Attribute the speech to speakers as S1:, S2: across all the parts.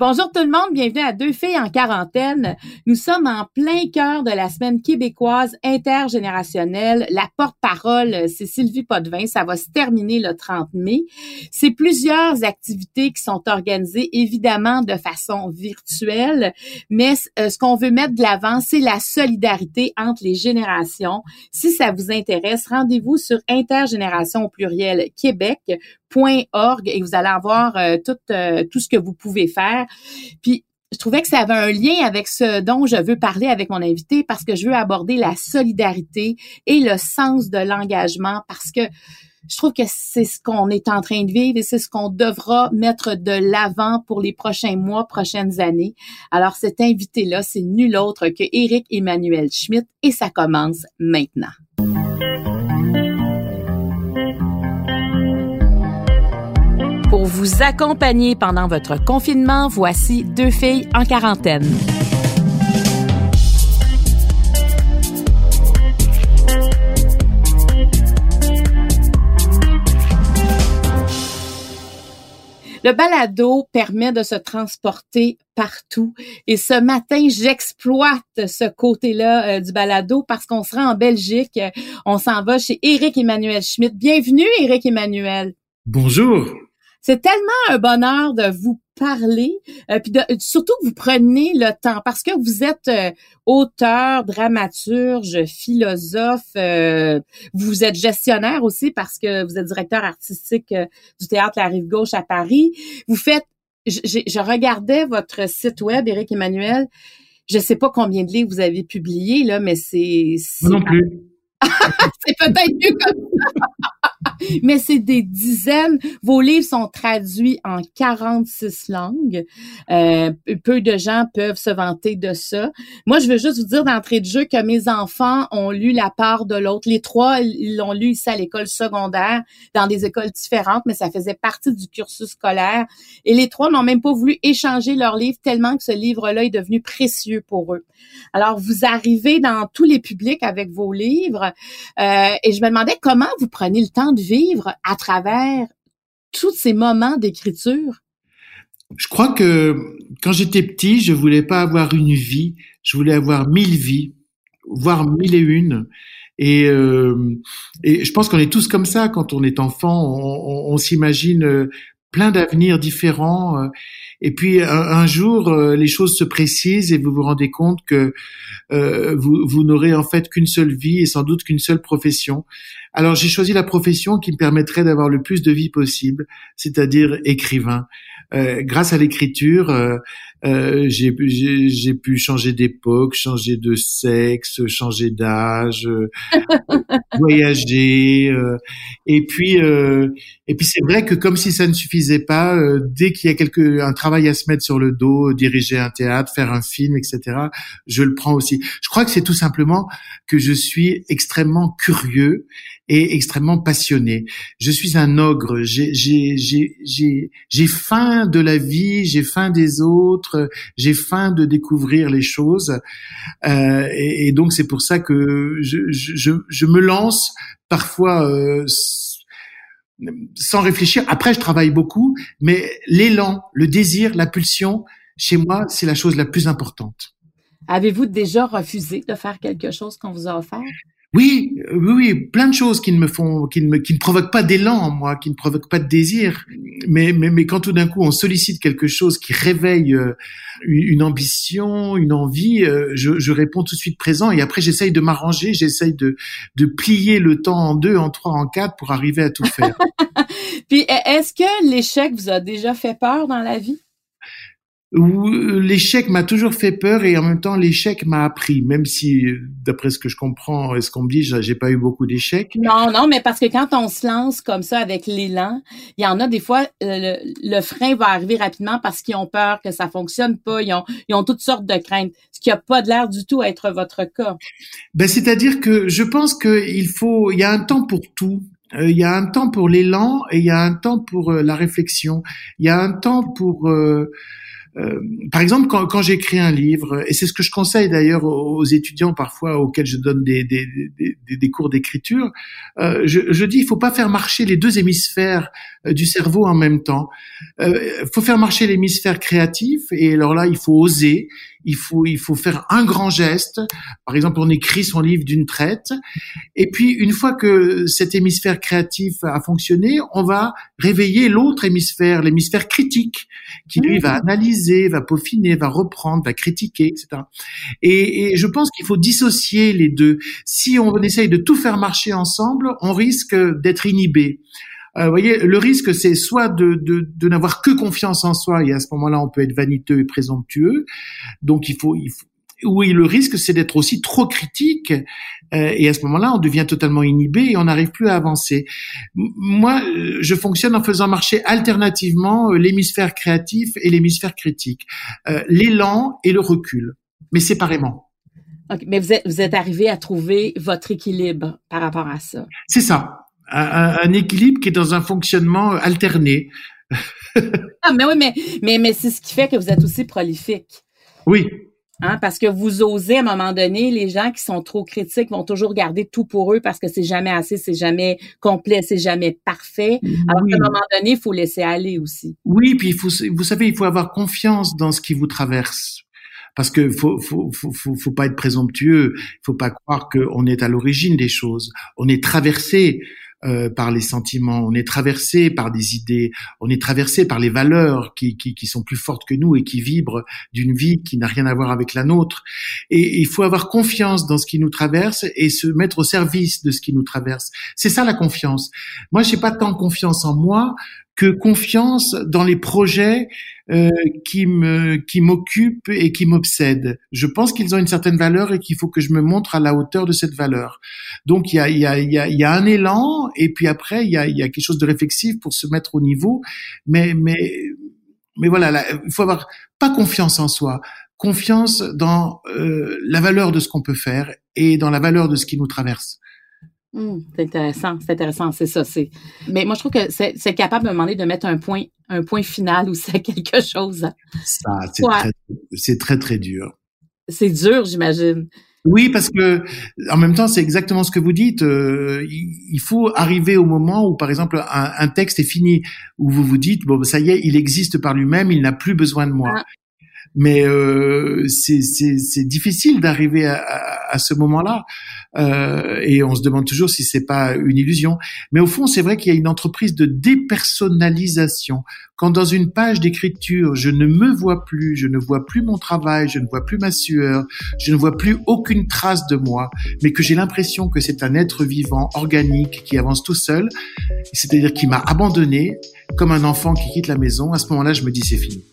S1: Bonjour tout le monde, bienvenue à Deux filles en quarantaine. Nous sommes en plein cœur de la semaine québécoise intergénérationnelle. La porte-parole, c'est Sylvie Potvin. Ça va se terminer le 30 mai. C'est plusieurs activités qui sont organisées évidemment de façon virtuelle, mais euh, ce qu'on veut mettre de l'avant, c'est la solidarité entre les générations. Si ça vous intéresse, rendez-vous sur intergénération au pluriel Québec .org et vous allez avoir euh, tout, euh, tout ce que vous pouvez faire. Puis je trouvais que ça avait un lien avec ce dont je veux parler avec mon invité parce que je veux aborder la solidarité et le sens de l'engagement parce que je trouve que c'est ce qu'on est en train de vivre et c'est ce qu'on devra mettre de l'avant pour les prochains mois, prochaines années. Alors cet invité-là, c'est nul autre que Éric Emmanuel Schmitt et ça commence maintenant. Vous accompagner pendant votre confinement, voici deux filles en quarantaine. Le balado permet de se transporter partout. Et ce matin, j'exploite ce côté-là euh, du balado parce qu'on sera en Belgique. On s'en va chez Éric Emmanuel Schmidt. Bienvenue, Éric Emmanuel.
S2: Bonjour.
S1: C'est tellement un bonheur de vous parler, euh, puis de, surtout que vous prenez le temps parce que vous êtes euh, auteur, dramaturge, philosophe, euh, vous êtes gestionnaire aussi parce que vous êtes directeur artistique du théâtre La Rive Gauche à Paris. Vous faites, je, je regardais votre site web, Éric Emmanuel. Je sais pas combien de livres vous avez publiés là, mais c'est
S2: non plus.
S1: c'est peut-être mieux comme ça. Mais c'est des dizaines. Vos livres sont traduits en 46 langues. Euh, peu de gens peuvent se vanter de ça. Moi, je veux juste vous dire d'entrée de jeu que mes enfants ont lu La part de l'autre. Les trois, ils l'ont lu ici à l'école secondaire, dans des écoles différentes, mais ça faisait partie du cursus scolaire. Et les trois n'ont même pas voulu échanger leur livre tellement que ce livre-là est devenu précieux pour eux. Alors, vous arrivez dans tous les publics avec vos livres euh, et je me demandais comment vous prenez le temps de vivre à travers tous ces moments d'écriture?
S2: Je crois que quand j'étais petit, je voulais pas avoir une vie, je voulais avoir mille vies, voire mille et une. Et, euh, je pense qu'on est tous comme ça quand on est enfant. On, on, s'imagine euh, plein d'avenirs différents. Et puis un, jour, les choses se précisent et vous vous rendez compte que euh, vous, vous n'aurez en fait qu'une seule vie et sans doute qu'une seule profession. Alors j'ai choisi la profession qui me permettrait d'avoir le plus de vie possible, c'est-à-dire écrivain. Euh, grâce à l'écriture, euh, euh j'ai pu changer d'époque, changer de sexe, changer d'âge, euh, voyager. et puis, et puis c'est vrai que comme si ça ne suffisait pas, dès qu'il y a quelque un travail à se mettre sur le dos, diriger un théâtre, faire un film, etc., je le prends aussi. Je crois que c'est tout simplement que je suis extrêmement curieux et extrêmement passionné. Je suis un ogre. J'ai faim de la vie, j'ai faim des autres, j'ai faim de découvrir les choses. Euh, et, et, donc c'est pour ça que je, je, je me lance parfois. Euh, sans réfléchir. Après, je travaille beaucoup, mais l'élan, le désir, la pulsion, chez moi, c'est la chose la plus importante.
S1: Avez-vous déjà refusé de faire quelque chose qu'on vous a offert?
S2: Oui, oui, oui, plein de choses qui ne me font, qui ne me, qui ne provoquent pas d'élan en moi, qui ne provoquent pas de désir. Mais, mais, mais quand tout d'un coup on sollicite quelque chose qui réveille euh, une ambition, une envie, euh, je, je réponds tout de suite présent. Et après j'essaye de m'arranger, j'essaye de, de plier le temps en deux, en trois, en quatre pour arriver à tout faire.
S1: Puis est-ce que l'échec vous a déjà fait peur dans la vie?
S2: Euh, l'échec m'a toujours fait peur et en même temps l'échec m'a appris, même si d'après ce que je comprends et ce qu'on me dit, j'ai pas eu beaucoup d'échecs.
S1: Non, non, mais parce que quand on se lance comme ça avec l'élan, il y en a des fois euh, le, frein va arriver rapidement parce qu'ils ont peur que ça fonctionne pas, ils ont, ils ont toutes sortes de craintes, ce qui a pas de l'air du tout à être votre cas.
S2: Ben c'est-à-dire que je pense qu'il faut, il y a un temps pour tout il y a un temps pour l'élan et il y a un temps pour la réflexion. Il y a un temps pour euh, par exemple, quand, quand j'écris un livre, et c'est ce que je conseille d'ailleurs aux, étudiants parfois auxquels je donne des, des, des, des cours d'écriture, euh, je, je, dis il faut pas faire marcher les deux hémisphères euh, du cerveau en même temps. Il euh, faut faire marcher l'hémisphère créatif, et alors là, il faut oser, il faut il faut faire un grand geste. Par exemple, on écrit son livre d'une traite, et puis une fois que cet hémisphère créatif a fonctionné, on va réveiller l'autre hémisphère, l'hémisphère critique, qui lui va mmh. analyser, va peaufiner, va reprendre, va critiquer, etc. Et, et je pense qu'il faut dissocier les deux. Si on essaye de tout faire marcher ensemble, on risque d'être inhibé. Euh, vous voyez, le risque, c'est soit de, de, de n'avoir que confiance en soi, et à ce moment-là, on peut être vaniteux et présomptueux. Donc, il faut, il faut oui, le risque, c'est d'être aussi trop critique, euh, et à ce moment-là, on devient totalement inhibé et on n'arrive plus à avancer. Moi, je fonctionne en faisant marcher alternativement euh, l'hémisphère créatif et l'hémisphère critique, euh, l'élan et le recul, mais séparément.
S1: mais vous êtes, vous êtes arrivé à trouver votre équilibre par rapport à ça.
S2: C'est ça un, équilibre qui est dans un fonctionnement alterné.
S1: ah, mais oui, mais, mais, mais c'est ce qui fait que vous êtes aussi prolifique.
S2: Oui.
S1: Hein, parce que vous osez, à un moment donné, les gens qui sont trop critiques vont toujours garder tout pour eux parce que c'est jamais assez, c'est jamais complet, c'est jamais parfait. Alors qu'à un moment donné, il faut laisser aller aussi.
S2: Oui, puis il faut, vous savez, il faut avoir confiance dans ce qui vous traverse parce que faut, faut, faut, faut, faut pas être présomptueux, il faut pas croire qu'on est à l'origine des choses. On est traversé euh, par les sentiments, on est traversé par des idées, on est traversé par les valeurs qui, qui, qui sont plus fortes que nous et qui vibrent d'une vie qui n'a rien à voir avec la nôtre. Et il faut avoir confiance dans ce qui nous traverse et se mettre au service de ce qui nous traverse. C'est ça la confiance. Moi, j'ai pas tant confiance en moi que confiance dans les projets euh, qui me qui m'occupent et qui m'obsèdent. Je pense qu'ils ont une certaine valeur et qu'il faut que je me montre à la hauteur de cette valeur. Donc il y a il y a il y a, y a un élan et puis après il y a il y a quelque chose de réflexif pour se mettre au niveau. Mais mais mais voilà, il faut avoir pas confiance en soi, confiance dans euh, la valeur de ce qu'on peut faire et dans la valeur de ce qui nous traverse.
S1: Mmh, c'est intéressant, c'est intéressant, c'est ça. C'est. Mais moi, je trouve que c'est capable de demander de mettre un point, un point final ou c'est quelque chose.
S2: Ça, c'est très, c'est très très dur.
S1: C'est dur, j'imagine.
S2: Oui, parce que en même temps, c'est exactement ce que vous dites. Euh, il faut arriver au moment où, par exemple, un, texte est fini, où vous vous dites bon, ça y est, il existe par lui-même, il n'a plus besoin de moi. Ah. Mais euh, c'est difficile d'arriver à, à, ce moment-là. Euh, et on se demande toujours si c'est pas une illusion. Mais au fond, c'est vrai qu'il y a une entreprise de dépersonnalisation. Quand dans une page d'écriture, je ne me vois plus, je ne vois plus mon travail, je ne vois plus ma sueur, je ne vois plus aucune trace de moi, mais que j'ai l'impression que c'est un être vivant, organique, qui avance tout seul, c'est-à-dire qui m'a abandonné, comme un enfant qui quitte la maison, à ce moment-là, je me dis c'est fini.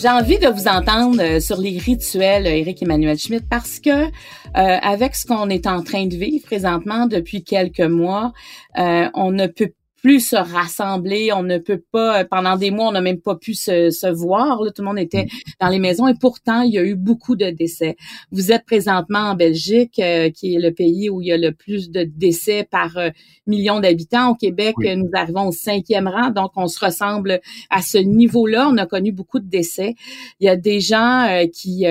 S1: J'ai envie de vous entendre euh, sur les rituels, Eric Emmanuel Schmidt, parce que euh, avec ce qu'on est en train de vivre présentement depuis quelques mois, euh, on ne peut plus se rassembler. On ne peut pas, pendant des mois, on n'a même pas pu se, se voir. Là, tout le monde était mm. dans les maisons et pourtant, il y a eu beaucoup de décès. Vous êtes présentement en Belgique, euh, qui est le pays où il y a le plus de décès par euh, million d'habitants. Au Québec, nous arrivons au cinquième rang, donc on se ressemble à ce niveau-là. On a connu beaucoup de décès. Il y a des gens euh, qui,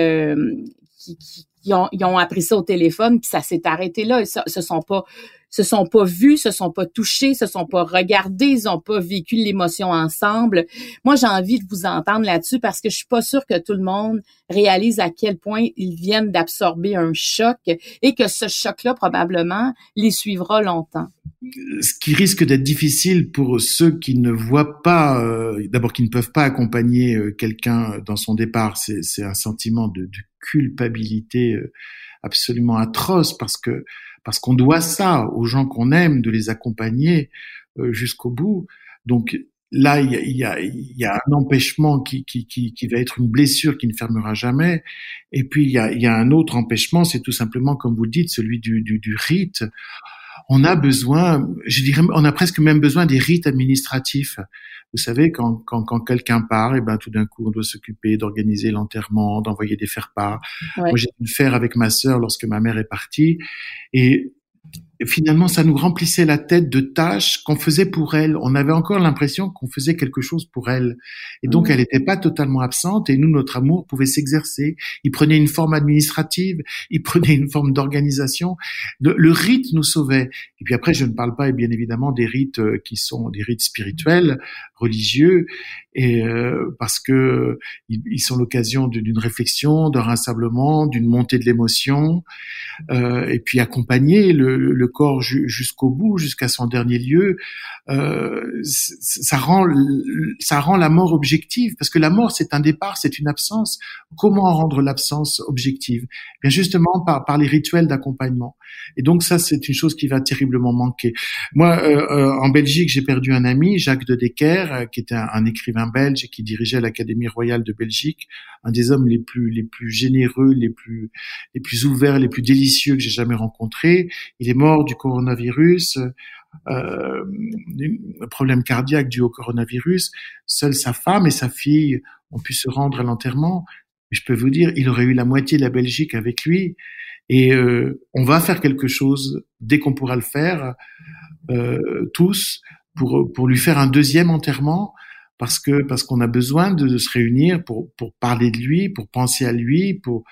S1: qui, qui ils ont, ils ont appris ça au téléphone, puis ça s'est arrêté là. Ce, ce sont pas se sont pas vus, se sont pas touchés, se sont pas regardés, ils ont pas vécu l'émotion ensemble. Moi, j'ai envie de vous entendre là-dessus parce que je suis pas sûre que tout le monde réalise à quel point ils viennent d'absorber un choc et que ce choc-là probablement les suivra longtemps.
S2: Ce qui risque d'être difficile pour ceux qui ne voient pas, euh, d'abord qui ne peuvent pas accompagner euh, quelqu'un dans son départ, c'est un sentiment de, de culpabilité euh, absolument atroce parce que parce qu'on doit ça aux gens qu'on aime, de les accompagner euh, jusqu'au bout. Donc là, il y a, y a, un empêchement qui, qui, qui, qui, va être une blessure qui ne fermera jamais. Et puis il y a, y a un autre empêchement, c'est tout simplement, comme vous dites, celui du, du, du rite on a besoin, je dirais, on a presque même besoin des rites administratifs. Vous savez, quand, quand, quand quelqu'un part, et eh ben tout d'un coup, on doit s'occuper d'organiser l'enterrement, d'envoyer des faire-part. Moi, j'ai dû le faire avec ma sœur lorsque ma mère est partie. Et finalement, ça nous remplissait la tête de tâches qu'on faisait pour elle. On avait encore l'impression qu'on faisait quelque chose pour elle. Et donc, mmh. elle n'était pas totalement absente et nous, notre amour pouvait s'exercer. Il prenait une forme administrative, il prenait une forme d'organisation. Le, rite nous sauvait. Et puis après, je ne parle pas, bien évidemment, des rites euh, qui sont des rites spirituels, religieux, et euh, parce que ils, sont l'occasion d'une réflexion, d'un rassemblement, d'une montée de l'émotion, euh, et puis accompagner le, le corps jusqu'au bout, jusqu'à son dernier lieu, euh, ça rend ça rend la mort objective parce que la mort c'est un départ, c'est une absence. Comment rendre l'absence objective? Eh justement par par les rituels d'accompagnement. Et donc ça c'est une chose qui va terriblement manquer. Moi euh, euh, en Belgique j'ai perdu un ami, Jacques de Decker, qui était un, écrivain belge et qui dirigeait l'Académie royale de Belgique, un des hommes les plus les plus généreux, les plus les plus ouverts, les plus délicieux que j'ai jamais rencontrés. Il est mort du coronavirus euh, un problème cardiaque dû au coronavirus. Seule sa femme et sa fille ont pu se rendre à l'enterrement. Je peux vous dire, il aurait eu la moitié de la Belgique avec lui. Et euh, on va faire quelque chose dès qu'on pourra le faire, euh, tous, pour, pour lui faire un deuxième enterrement, parce que parce qu'on a besoin de, de, se réunir pour, pour parler de lui, pour penser à lui, pour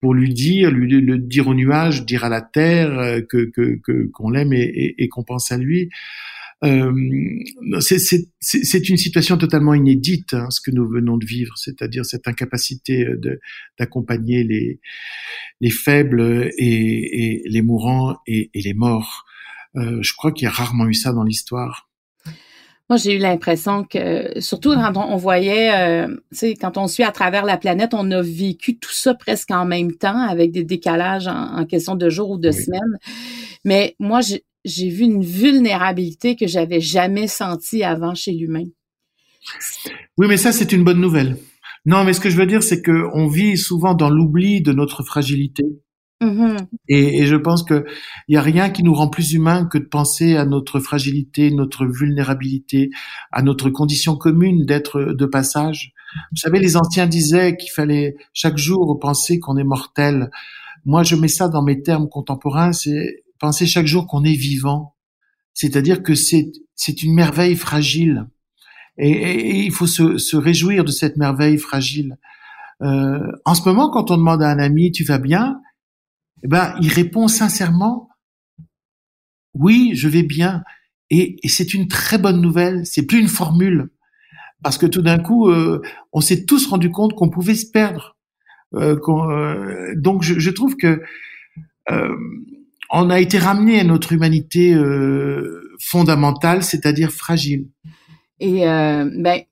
S2: pour lui dire, lui le dire au nuage, dire à la terre euh, que qu'on l'aime et, et, qu'on pense à lui. Euh, c'est une situation totalement inédite, hein, ce que nous venons de vivre, c'est-à-dire cette incapacité d'accompagner les, les faibles et, et les mourants et, et les morts. Euh, je crois qu'il y a rarement eu ça dans l'histoire.
S1: Moi, j'ai eu l'impression que, surtout quand on, voyait, euh, tu sais, quand on suit à travers la planète, on a vécu tout ça presque en même temps, avec des décalages en, question de jours ou de semaines. Mais moi, j'ai vu une vulnérabilité que j'avais jamais sentie avant chez l'humain.
S2: Oui, mais ça, c'est une bonne nouvelle. Non, mais ce que je veux dire, c'est que on vit souvent dans l'oubli de notre fragilité. Et, et, je pense que il y a rien qui nous rend plus humains que de penser à notre fragilité, notre vulnérabilité, à notre condition commune d'être de passage. Vous savez, les anciens disaient qu'il fallait chaque jour penser qu'on est mortel. Moi, je mets ça dans mes termes contemporains, c'est penser chaque jour qu'on est vivant. C'est-à-dire que c'est c'est une merveille fragile. Et, et, il faut se, se, réjouir de cette merveille fragile. Euh, en ce moment, quand on demande à un ami, tu vas bien? Eh ben, il répond sincèrement, oui, je vais bien. Et, c'est une très bonne nouvelle. C'est plus une formule, parce que tout d'un coup, euh, on s'est tous rendu compte qu'on pouvait se perdre. Euh, euh, donc, je, trouve que on a été ramené à notre humanité fondamentale, c'est-à-dire fragile.
S1: Et ben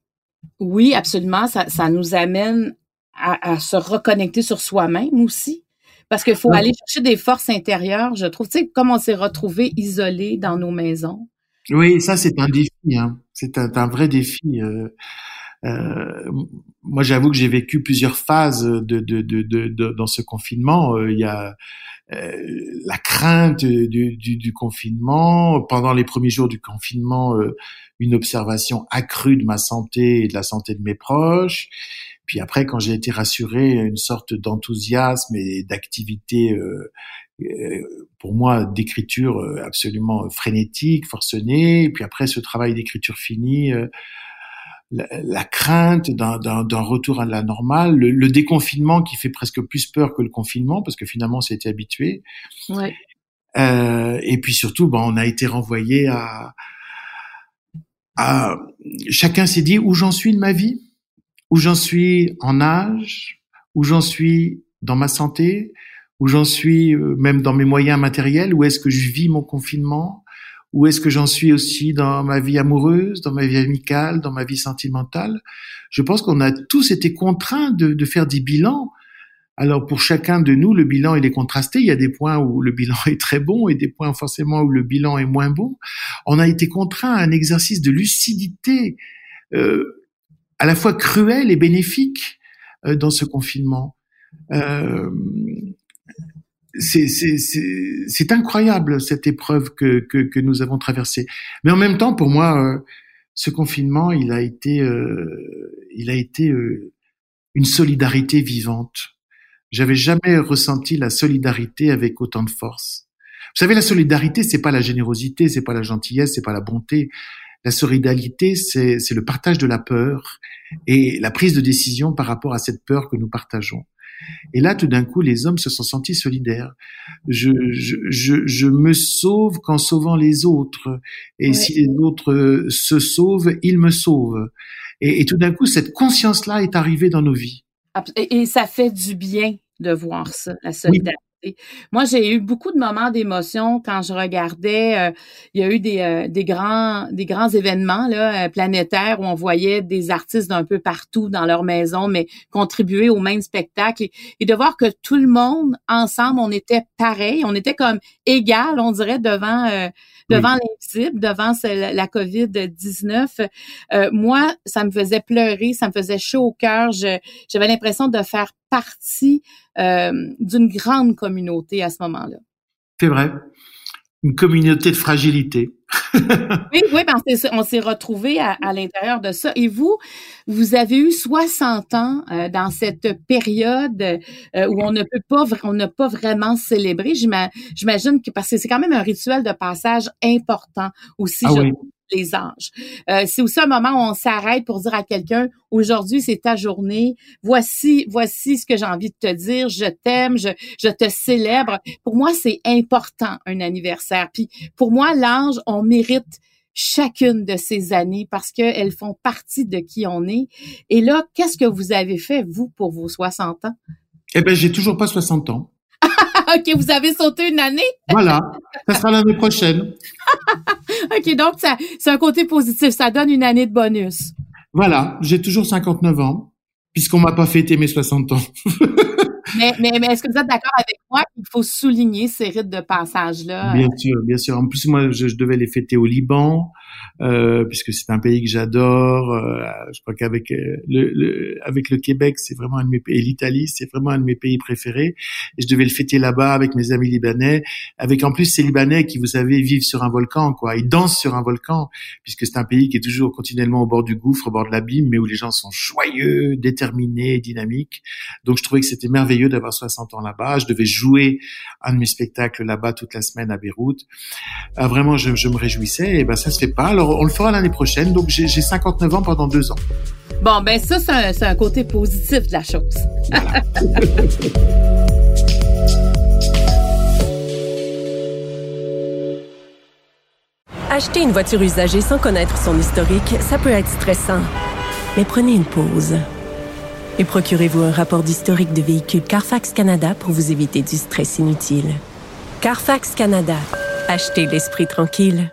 S1: oui, absolument, ça, ça nous amène à, à se reconnecter sur soi-même aussi. Parce qu'il faut aller chercher des forces intérieures, je trouve. Tu sais, comme on s'est retrouvés isolés dans nos maisons.
S2: Oui, ça, c'est un défi. Hein. C'est un, un, vrai défi. Euh, euh, moi, j'avoue que j'ai vécu plusieurs phases de, de, de, de dans ce confinement. Euh, il y a la crainte du, du, du, confinement. Pendant les premiers jours du confinement, une observation accrue de ma santé et de la santé de mes proches. Puis après, quand j'ai été rassuré, une sorte d'enthousiasme et d'activité euh, euh pour moi d'écriture euh, absolument frénétique, forcenée. Et puis après, ce travail d'écriture fini, euh, la, crainte d'un retour à la normale, le, déconfinement qui fait presque plus peur que le confinement parce que finalement, on été habitué. Ouais. Euh, et puis surtout, ben, on a été renvoyé à, à chacun s'est dit où j'en suis de ma vie? Où j'en suis en âge, où j'en suis dans ma santé, où j'en suis euh, même dans mes moyens matériels, où est-ce que je vis mon confinement, où est-ce que j'en suis aussi dans ma vie amoureuse, dans ma vie amicale, dans ma vie sentimentale. Je pense qu'on a tous été contraints de, de, faire des bilans. Alors pour chacun de nous, le bilan il est contrasté. Il y a des points où le bilan est très bon et des points forcément où le bilan est moins bon. On a été contraints à un exercice de lucidité euh, à la fois cruel et bénéfique euh, dans ce confinement. Euh, c'est incroyable cette épreuve que, que, que, nous avons traversée. Mais en même temps, pour moi, euh, ce confinement, il a été, il a été une solidarité vivante. J'avais jamais ressenti la solidarité avec autant de force. Vous savez, la solidarité, c'est pas la générosité, c'est pas la gentillesse, c'est pas la bonté. La solidarité, c'est le partage de la peur et la prise de décision par rapport à cette peur que nous partageons. Et là, tout d'un coup, les hommes se sont sentis solidaires. Je, je, je, je me sauve qu'en sauvant les autres. Et si les autres se sauvent, ils me sauvent. Et, et tout d'un coup, cette conscience-là est arrivée dans nos vies.
S1: Et, ça fait du bien de voir ça, la solidarité. Moi, j'ai eu beaucoup de moments d'émotion quand je regardais. Euh, il y a eu des, euh, des grands des grands événements là euh, planétaires où on voyait des artistes d'un peu partout dans leur maison, mais contribuer au même spectacle et, et, de voir que tout le monde ensemble, on était pareil, on était comme égal, on dirait devant devant l'invisible, devant la COVID-19. Euh, moi, ça me faisait pleurer, ça me faisait chaud au cœur. J'avais l'impression de faire partie euh, d'une grande communauté à ce moment-là.
S2: C'est vrai. Une communauté de fragilité.
S1: oui, oui, ben on s'est retrouvés à, à l'intérieur de ça. Et vous, vous avez eu 60 ans euh, dans cette période euh, où on ne peut pas, on n'a pas vraiment célébré. J'imagine que parce que c'est quand même un rituel de passage important aussi. Ah les âges. Euh, c'est aussi un moment où on s'arrête pour dire à quelqu'un aujourd'hui c'est ta journée. Voici voici ce que j'ai envie de te dire. Je t'aime, je, je te célèbre. Pour moi c'est important un anniversaire. Puis pour moi l'âge on mérite chacune de ces années parce qu'elles font partie de qui on est. Et là, qu'est-ce que vous avez fait, vous, pour vos 60 ans?
S2: Eh ben, j'ai toujours pas 60 ans.
S1: OK, vous avez sauté une année?
S2: voilà, ça sera l'année prochaine.
S1: OK, donc ça, c'est un côté positif, ça donne une année de bonus.
S2: Voilà, j'ai toujours 59 ans, puisqu'on m'a pas fêté mes 60 ans.
S1: Mais, mais, mais est-ce que vous êtes d'accord avec moi qu'il faut souligner ces rites de passage-là?
S2: Bien sûr, bien sûr. En plus, moi, je, je devais les fêter au Liban, euh, puisque c'est un pays que j'adore. Euh, je crois qu'avec euh, le, le, avec le Québec, c'est vraiment un de mes pays, et l'Italie, c'est vraiment un de mes pays préférés. Et je devais le fêter là-bas avec mes amis libanais, avec en plus ces Libanais qui, vous savez, vivent sur un volcan, quoi. Ils dansent sur un volcan, puisque c'est un pays qui est toujours continuellement au bord du gouffre, au bord de l'abîme, mais où les gens sont joyeux, déterminés, dynamiques. Donc, je trouvais que c'était merveilleux d'avoir 60 ans là-bas. Je devais jouer un de mes spectacles là-bas toute la semaine à Beyrouth. Ah, vraiment, je, je me réjouissais. Et ben, ça se fait pas. Alors, on le fera l'année prochaine. Donc, j'ai 59 ans pendant deux ans.
S1: Bon, ben ça, c'est un, côté positif de la chose.
S3: Acheter une voiture usagée sans connaître son historique, ça peut être stressant. Mais prenez une pause. Et procurez-vous un rapport d'historique de véhicule Carfax Canada pour vous éviter du stress inutile. Carfax Canada. Achetez l'esprit tranquille.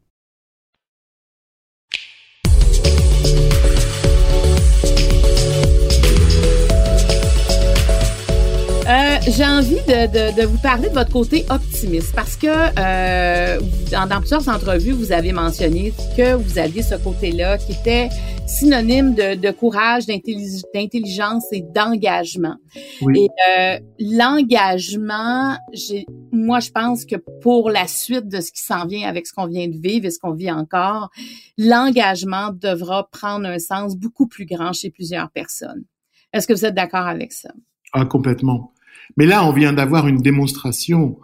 S1: Euh, j'ai envie de, de, vous parler de votre côté optimiste parce que euh, dans, dans, plusieurs entrevues, vous avez mentionné que vous aviez ce côté-là qui était synonyme de, de courage, d'intelligence et d'engagement. Et euh, l'engagement, moi, je pense que pour la suite de ce qui s'en vient avec ce qu'on vient de vivre et ce qu'on vit encore, l'engagement devra prendre un sens beaucoup plus grand chez plusieurs personnes. Est-ce que vous êtes d'accord avec ça?
S2: Ah, complètement. Mais là, on vient d'avoir une démonstration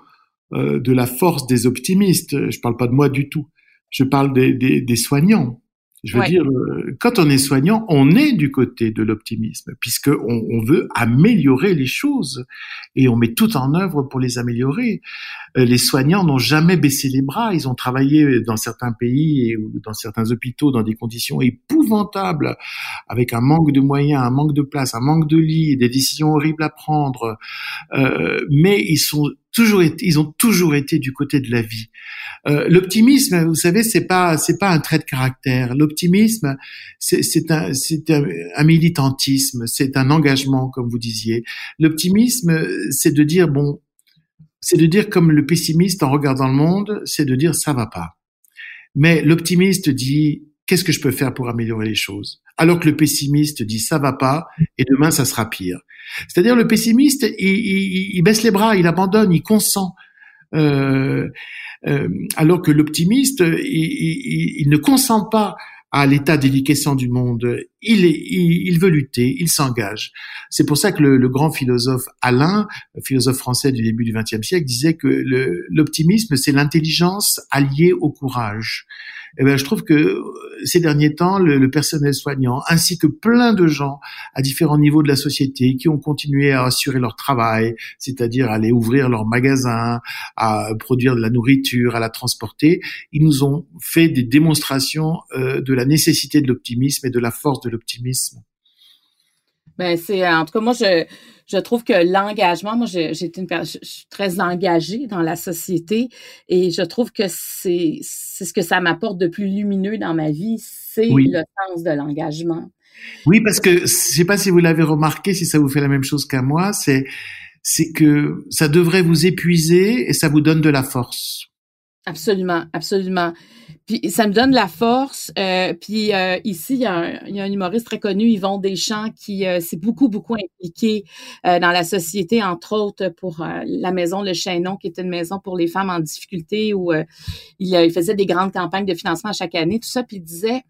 S2: euh, de la force des optimistes. Je parle pas de moi du tout. Je parle des soignants. Je veux dire, euh, quand on est soignant, on est du côté de l'optimisme, puisque on, on, veut améliorer les choses et on met tout en œuvre pour les améliorer. Euh, les soignants n'ont jamais baissé les bras. Ils ont travaillé dans certains pays et dans certains hôpitaux dans des conditions épouvantables, avec un manque de moyens, un manque de place, un manque de lits, des décisions horribles à prendre. Euh, mais ils sont toujours ils ont toujours été du côté de la vie. Euh, l'optimisme, vous savez, c'est pas c'est pas un trait de caractère. L'optimisme, c'est un c'est un, militantisme, c'est un engagement, comme vous disiez. L'optimisme, c'est de dire bon, c'est de dire comme le pessimiste en regardant le monde, c'est de dire ça va pas. Mais l'optimiste dit qu'est-ce que je peux faire pour améliorer les choses? Alors que le pessimiste dit ça va pas et demain ça sera pire. C'est-à-dire le pessimiste, il, il, baisse les bras, il abandonne, il consent. Euh, euh, alors que l'optimiste, il, il, ne consent pas à l'état déliquescent du monde. Il, est, il, veut lutter, il s'engage. C'est pour ça que le, le, grand philosophe Alain, philosophe français du début du XXe siècle, disait que l'optimisme, c'est l'intelligence alliée au courage eh ben, je trouve que euh, ces derniers temps, le, le, personnel soignant, ainsi que plein de gens à différents niveaux de la société qui ont continué à assurer leur travail, c'est-à-dire aller ouvrir leur magasin, à produire de la nourriture, à la transporter, ils nous ont fait des démonstrations euh, de la nécessité de l'optimisme et de la force de l'optimisme.
S1: Ben c'est en tout cas moi je je trouve que l'engagement, moi, j'ai une je, suis très engagée dans la société et je trouve que c'est c'est ce que ça m'apporte de plus lumineux dans ma vie, c'est le sens de l'engagement.
S2: Oui, parce que je sais pas si vous l'avez remarqué, si ça vous fait la même chose qu'à moi, c'est c'est que ça devrait vous épuiser et ça vous donne de la force.
S1: Absolument, absolument. Puis ça me donne la force. Euh, puis euh, ici, il y, a un, il y, a un, humoriste très connu, Yvon Deschamps, qui euh, s'est beaucoup, beaucoup impliqué euh, dans la société, entre autres pour euh, la maison Le Chaînon, qui est une maison pour les femmes en difficulté, où il, il, faisait des grandes campagnes de financement chaque année, tout ça. Puis il disait,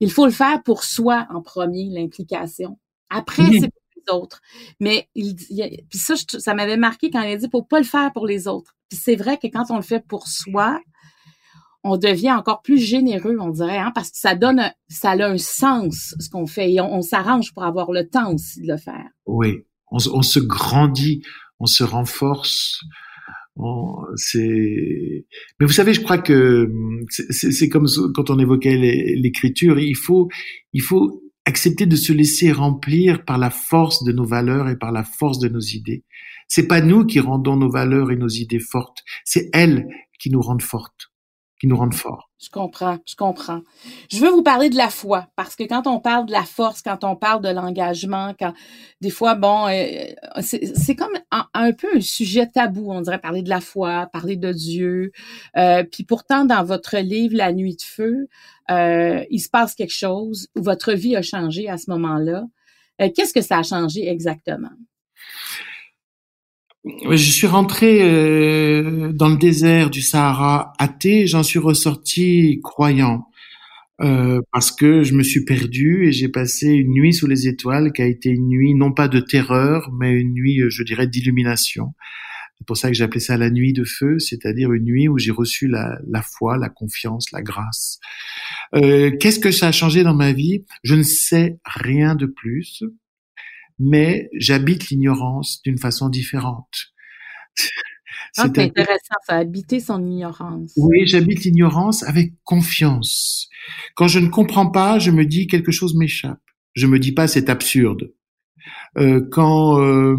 S1: il faut le faire pour soi en premier, l'implication. Après, c'est pour les autres. Mais puis ça, ça m'avait marqué quand il a dit, faut pas le faire pour les autres. Puis c'est vrai que quand on le fait pour soi, on devient encore plus généreux, on dirait, hein, parce que ça donne, ça a un sens ce qu'on fait et on, s'arrange pour avoir le temps aussi de le faire.
S2: Oui, on, se grandit, on se renforce. c'est, mais vous savez, je crois que c'est comme quand on évoquait l'écriture, il faut, il faut accepter de se laisser remplir par la force de nos valeurs et par la force de nos idées. C'est pas nous qui rendons nos valeurs et nos idées fortes, c'est elles qui nous rendent fortes nous rendent forts.
S1: Je comprends, je comprends. Je veux vous parler de la foi parce que quand on parle de la force, quand on parle de l'engagement, quand des fois, bon, euh, c'est comme un, peu un sujet tabou, on dirait parler de la foi, parler de Dieu. Euh, puis pourtant, dans votre livre La Nuit de feu, euh, il se passe quelque chose où votre vie a changé à ce moment-là. Qu'est-ce que ça a changé exactement?
S2: Je suis rentré euh, dans le désert du Sahara athée, j'en suis ressorti croyant. Euh, parce que je me suis perdu et j'ai passé une nuit sous les étoiles qui a été une nuit non pas de terreur, mais une nuit, je dirais, d'illumination. C'est pour ça que appelé ça la nuit de feu, c'est-à-dire une nuit où j'ai reçu la, la, foi, la confiance, la grâce. Euh, Qu'est-ce que ça a changé dans ma vie? Je ne sais rien de plus mais j'habite l'ignorance d'une façon différente.
S1: Ah, c'est intéressant, ça, habiter son ignorance.
S2: Oui, j'habite l'ignorance avec confiance. Quand je ne comprends pas, je me dis quelque chose m'échappe. Je me dis pas c'est absurde. Euh, quand euh,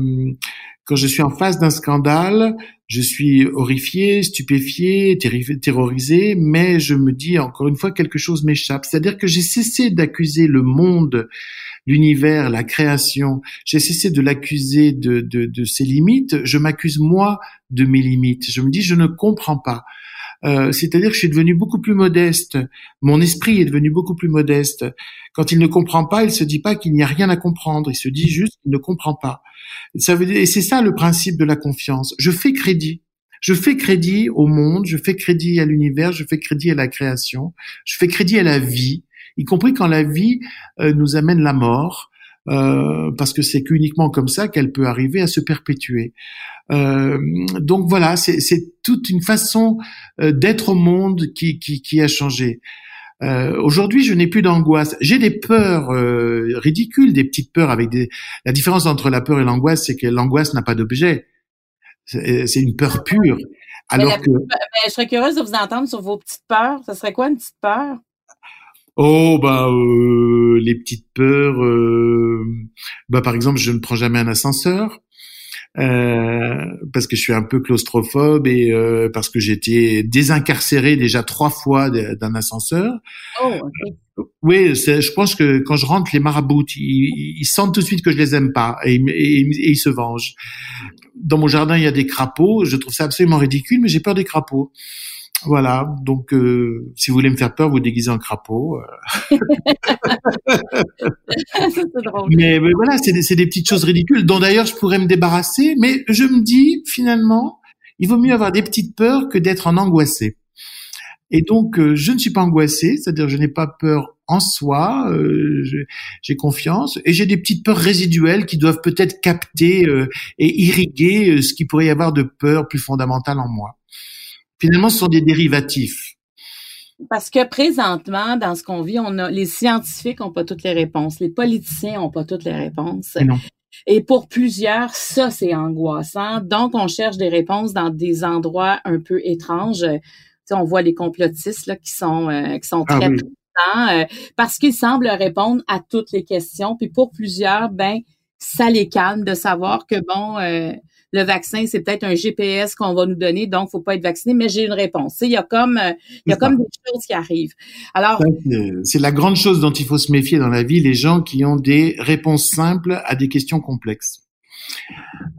S2: quand je suis en face d'un scandale, je suis horrifié, stupéfié, terrorisé, mais je me dis encore une fois quelque chose m'échappe. C'est-à-dire que j'ai cessé d'accuser le monde l'univers, la création, j'ai cessé de l'accuser de, de, de, ses limites, je m'accuse moi de mes limites. Je me dis, je ne comprends pas. Euh, c'est-à-dire que je suis devenu beaucoup plus modeste. Mon esprit est devenu beaucoup plus modeste. Quand il ne comprend pas, il se dit pas qu'il n'y a rien à comprendre. Il se dit juste qu'il ne comprend pas. Ça veut dire, et c'est ça le principe de la confiance. Je fais crédit. Je fais crédit au monde, je fais crédit à l'univers, je fais crédit à la création, je fais crédit à la vie y compris quand la vie euh, nous amène la mort, euh, parce que c'est qu'uniquement comme ça qu'elle peut arriver à se perpétuer. Euh, donc voilà, c'est toute une façon euh, d'être au monde qui, qui, qui a changé. Euh, Aujourd'hui, je n'ai plus d'angoisse. J'ai des peurs ridicules, des petites peurs avec des. La différence entre la peur et l'angoisse, c'est que l'angoisse n'a pas d'objet. C'est une peur pure. Alors que.
S1: je serais curieuse de vous entendre sur vos petites peurs. Ça serait quoi une petite peur?
S2: Oh bah euh, les petites peurs. Euh, bah par exemple, je ne prends jamais un ascenseur. Euh, parce que je suis un peu claustrophobe et euh, parce que j'étais désincarcéré déjà trois fois d'un ascenseur. Oh, Oui, je pense que quand je rentre, les marabouts, ils, sentent tout de suite que je les aime pas et, et, et, ils se vengent. Dans mon jardin, il y a des crapauds. Je trouve ça absolument ridicule, mais j'ai peur des crapauds. Voilà, donc euh, si vous voulez me faire peur, vous déguisez en crapaud. Euh. drôle. Mais, voilà, c'est des, des, petites choses ridicules dont d'ailleurs je pourrais me débarrasser, mais je me dis finalement, il vaut mieux avoir des petites peurs que d'être en angoissé. Et donc, euh, je ne suis pas angoissé, c'est-à-dire je n'ai pas peur en soi, j'ai confiance, et j'ai des petites peurs résiduelles qui doivent peut-être capter et irriguer ce qui pourrait y avoir de peur plus fondamentale en moi finalement, ce sont des dérivatifs.
S1: Parce que présentement, dans ce qu'on vit, on a les scientifiques n'ont pas toutes les réponses, les politiciens n'ont pas toutes les réponses. Et pour plusieurs, ça c'est angoissant. Donc, on cherche des réponses dans des endroits un peu étranges. Tu on voit les complotistes là, qui sont euh, qui sont ah très euh, parce qu'ils semblent répondre à toutes les questions. Puis pour plusieurs, ben ça les calme de savoir que bon, euh, le vaccin, c'est peut-être un GPS qu'on va nous donner, donc faut pas être vacciné, mais j'ai une réponse. Il y a comme, euh, il y a comme des choses qui arrivent.
S2: Alors, c'est la grande chose dont il faut se méfier dans la vie, les gens qui ont des réponses simples à des questions complexes.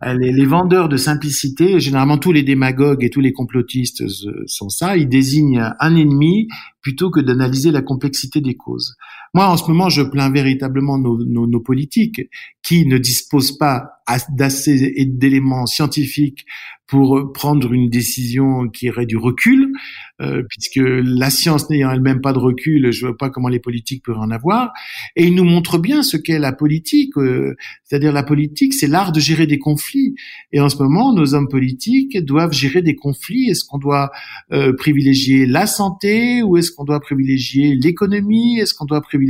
S2: Euh, les, les, vendeurs de simplicité, généralement tous les démagogues et tous les complotistes sont ça, ils désignent un ennemi plutôt que d'analyser la complexité des causes. Moi, en ce moment, je plains véritablement nos, nos, nos politiques qui ne disposent pas d'assez d'éléments scientifiques pour prendre une décision qui aurait du recul, euh, puisque la science n'ayant elle-même pas de recul, je vois pas comment les politiques peuvent en avoir. Et il nous montre bien ce qu'est la politique, euh, c'est-à-dire la politique, c'est l'art de gérer des conflits. Et en ce moment, nos hommes politiques doivent gérer des conflits. Est-ce qu'on doit euh, privilégier la santé ou est-ce qu'on doit privilégier l'économie? Est-ce qu'on doit privilégier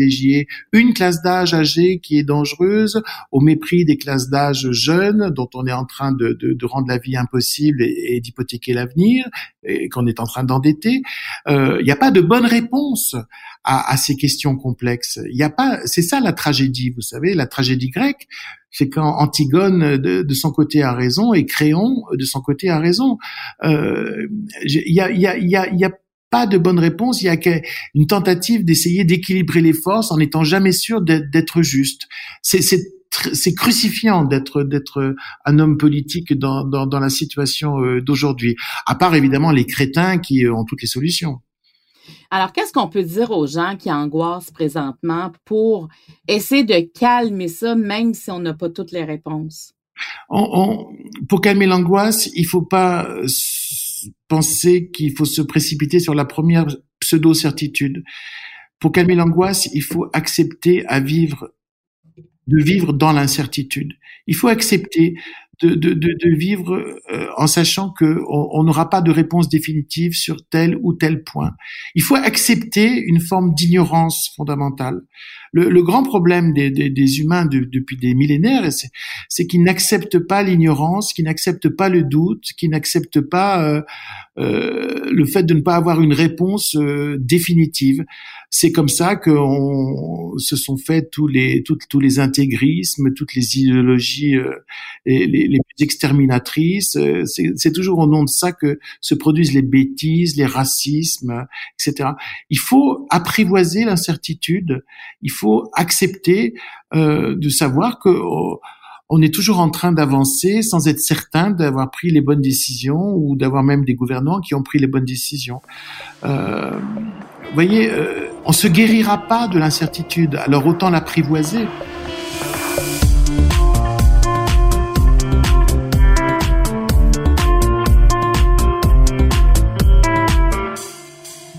S2: une classe d'âge âgée qui est dangereuse au mépris des classes d'âge jeunes dont on est en train de, de, de rendre la vie impossible et, d'hypothéquer l'avenir et qu'on est en train d'endetter euh, Il n'y a pas de bonne réponse à, à ces questions complexes. Il n'y a pas. C'est ça la tragédie, vous savez, la tragédie grecque c'est quand Antigone de, de, son côté a raison et Créon de son côté a raison. Euh, il y, a, y, a, y, a, y a pas de bonne réponse, il y a une tentative d'essayer d'équilibrer les forces en n'étant jamais sûr d'être juste. C'est crucifiant d'être d'être un homme politique dans, dans, dans la situation euh, d'aujourd'hui. À part évidemment les crétins qui euh, ont toutes les solutions.
S1: Alors, qu'est-ce qu'on peut dire aux gens qui angoissent présentement pour essayer de calmer ça, même si on n'a pas toutes les réponses?
S2: On, pour calmer l'angoisse, il faut pas penser qu'il faut se précipiter sur la première pseudo-certitude. Pour calmer l'angoisse, il faut accepter à vivre, de vivre dans l'incertitude. Il faut accepter de, vivre euh, en sachant que on n'aura pas de réponse définitive sur tel ou tel point. Il faut accepter une forme d'ignorance fondamentale. Le, le, grand problème des, des, des humains depuis des millénaires, c'est qu'ils n'acceptent pas l'ignorance, qu'ils n'acceptent pas le doute, qu'ils n'acceptent pas euh, euh, le fait de ne pas avoir une réponse euh, définitive. C'est comme ça que on, se sont faits tous les tous les intégrismes, toutes les idéologies euh, les, les, plus exterminatrices. Euh, c'est toujours au nom de ça que se produisent les bêtises, les racismes, etc. Il faut apprivoiser l'incertitude. Il faut accepter euh, de savoir que oh, on est toujours en train d'avancer sans être certain d'avoir pris les bonnes décisions ou d'avoir même des gouvernants qui ont pris les bonnes décisions. Euh, vous voyez, euh, on se guérira pas de l'incertitude, alors autant l'apprivoiser.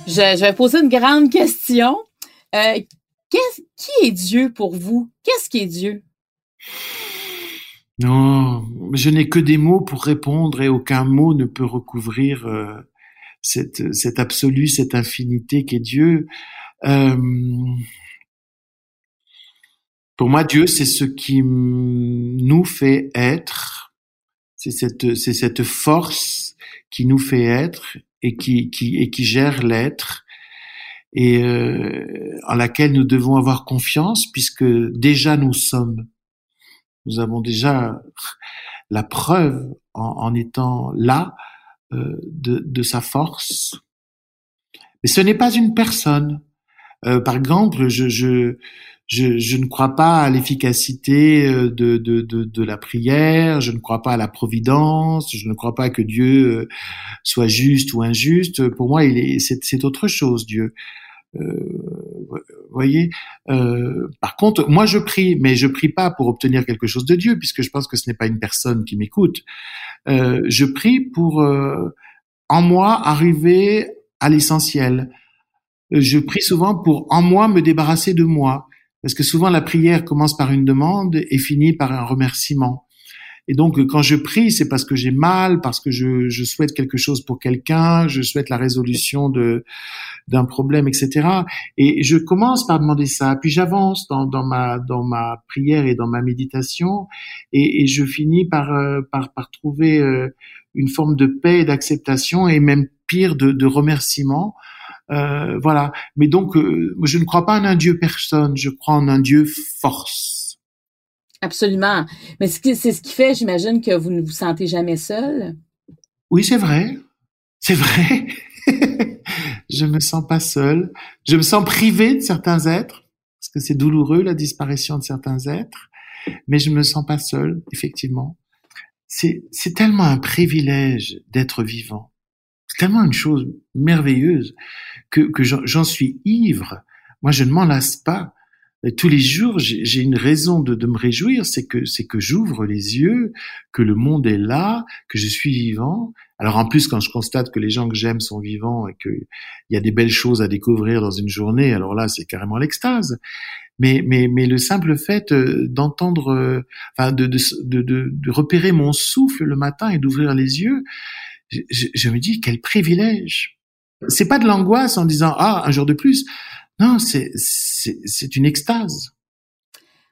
S1: Je, vais poser une grande question. Euh, qui est Dieu pour vous? Qu'est-ce qui est Dieu?
S2: Non, je n'ai que des mots pour répondre et aucun mot ne peut recouvrir euh, cette, cette absolu, cette infinité qu'est Dieu. Euh, pour moi, Dieu, c'est ce qui nous fait être, c'est cette, c'est cette force qui nous fait être et qui, qui, et qui gère l'être et euh, en laquelle nous devons avoir confiance puisque déjà nous sommes. Nous avons déjà la preuve en, étant là euh, de, de, sa force. Mais ce n'est pas une personne. Euh, par exemple, je, je, je, je, ne crois pas à l'efficacité euh, de, de, de, de, la prière, je ne crois pas à la providence, je ne crois pas que Dieu euh, soit juste ou injuste. Pour moi, il est, c'est, c'est autre chose, Dieu. Euh, voyez. Euh, par contre, moi je prie, mais je prie pas pour obtenir quelque chose de Dieu, puisque je pense que ce n'est pas une personne qui m'écoute. Euh, je prie pour euh, en moi arriver à l'essentiel. Je prie souvent pour en moi me débarrasser de moi, parce que souvent la prière commence par une demande et finit par un remerciement. Et donc, quand je prie, c'est parce que j'ai mal, parce que je, je, souhaite quelque chose pour quelqu'un, je souhaite la résolution de d'un problème, etc. Et je commence par demander ça, puis j'avance dans, dans ma dans ma prière et dans ma méditation, et, et je finis par, euh, par par trouver euh, une forme de paix, d'acceptation, et même pire de, de remerciement. Euh, voilà. Mais donc, euh, je ne crois pas en un Dieu personne, je crois en un Dieu force.
S1: Absolument. Mais c'est ce qui fait, j'imagine, que vous ne vous sentez jamais seul?
S2: Oui, c'est vrai. C'est vrai. je me sens pas seul. Je me sens privé de certains êtres, parce que c'est douloureux la disparition de certains êtres, mais je me sens pas seul, effectivement. C'est, c'est tellement un privilège d'être vivant. C'est tellement une chose merveilleuse que, que j'en suis ivre. Moi, je ne m'en lasse pas tous les jours, j'ai une raison de, me réjouir, c'est que c'est que j'ouvre les yeux, que le monde est là, que je suis vivant. Alors en plus, quand je constate que les gens que j'aime sont vivants et qu'il y a des belles choses à découvrir dans une journée, alors là, c'est carrément l'extase. Mais, mais, mais le simple fait euh, d'entendre, euh, enfin, de, de, de, de, repérer mon souffle le matin et d'ouvrir les yeux, je, je me dis quel privilège. C'est pas de l'angoisse en disant ah un jour de plus. Non, c'est, une extase.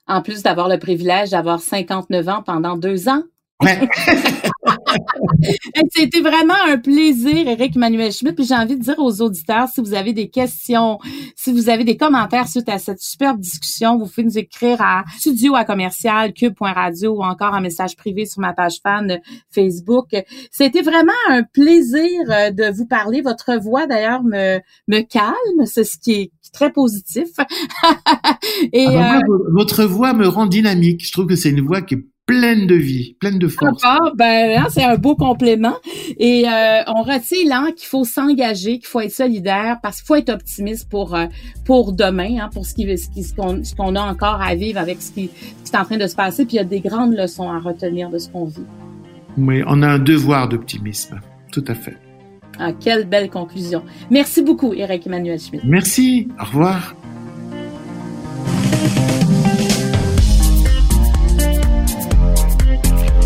S1: En plus d'avoir le privilège d'avoir 59 ans pendant deux ans.
S2: Ouais.
S1: C'était vraiment un plaisir, Eric Manuel Schmitt. Puis j'ai envie de dire aux auditeurs, si vous avez des questions, si vous avez des commentaires suite à cette superbe discussion, vous pouvez nous écrire à studio à commercial cube.radio ou encore un message privé sur ma page fan Facebook. C'était vraiment un plaisir euh, de vous parler. Votre voix, d'ailleurs, me, me calme. C'est ce qui est très positif.
S2: Et, ah ben euh, votre voix me rend dynamique. Je trouve que c'est une voix qui est pleine de vie, pleine de force.
S1: Ah, ben, hein, c'est un beau complément. Et euh, on retient là qu'il faut s'engager, qu'il faut être solidaire, parce qu'il faut être optimiste pour euh, pour demain, hein, pour ce qui ce qu'on a encore à vivre avec ce qui, ce qui est en train de se passer. Puis il y a des grandes leçons à retenir de ce qu'on vit.
S2: Oui, on a un devoir d'optimisme, tout à fait.
S1: Ah, quelle belle conclusion. Merci beaucoup, Eric Emmanuel Schmidt.
S2: Merci. Au revoir.